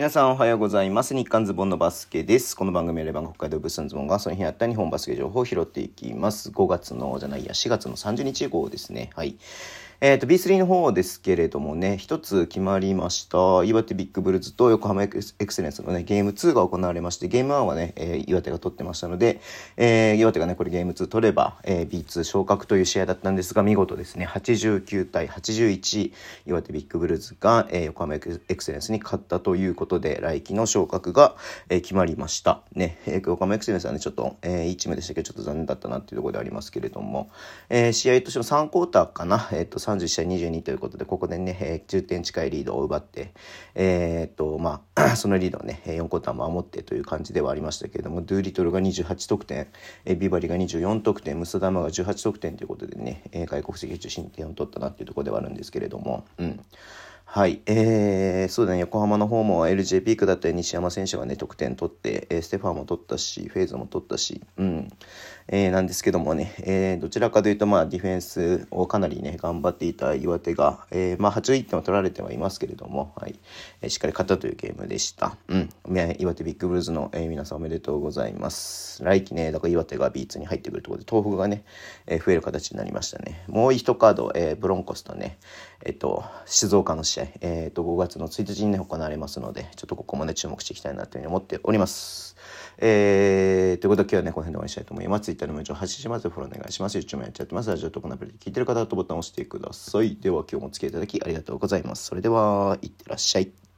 皆さんおはようございます。日刊ズボンのバスケです。この番組はレバン北海道ブスンズボンがその日あった日本バスケ情報を拾っていきます。5月の、じゃないや、4月の30日号ですね。はい。えっ、と、B3 の方ですけれどもね、一つ決まりました。岩手ビッグブルーズと横浜エクエクセレンスのね、ゲーム2が行われまして、ゲーム1はね、えー岩手が取ってましたので、えー岩手がね、これゲーム2取れば、えー B2 昇格という試合だったんですが、見事ですね、89対81、岩手ビッグブルーズが、えー横浜エクエクセレンスに勝ったということとで、来季の昇格が、えー決まりました。ね、えー横浜エクセレンスはね、ちょっと、えーいいチームでしたけど、ちょっと残念だったなっていうところでありますけれども、えー試合としても3クォーターかな、えっ、と、30試合22ということで、ここでね、えー10点近いリードを奪って、えっ、と、まあ、そのリードをね、4クォーター守ってという感じではありましたけれども、ドゥーリトルが28得点、えービバリが24得点、ムスダマが18得点ということでね、えー外国籍中心点を取ったなっていうところではあるんですけれども、うん。はい。えー、そうだね、横浜の方も LJ ピークだったり西山選手がね、得点取って、えーステファンも取ったし、フェーズも取ったし、うん。えーなんですけどもね、えーどちらかというと、まあ、ディフェンスをかなりね、頑張っていた岩手が、えーまあ、81点は取られてはいますけれども、はい。えーしっかり勝ったというゲームでした。うん。岩手ビッグブルーズの、えー皆さんおめでとうございます。来季ね、だから岩手が B2 に入ってくるところで、東北がね、えー増える形になりましたね。もう一カード、えーブロンコスとね、えっと、静岡の試合、えっと、5月の1日にね、行われますので、ちょっとここもね、注目していきたいなというふうに思っております。えー、ということで今日はね、この辺で終わりにしたいと思います。Twitter の無情発信します。フォローお願いします。YouTube もやっちゃってます。ラジオとこのアプリで聞いてる方はボタンを押してください。では今日もお付き合いいただきありがとうございます。それでは、いってらっしゃい。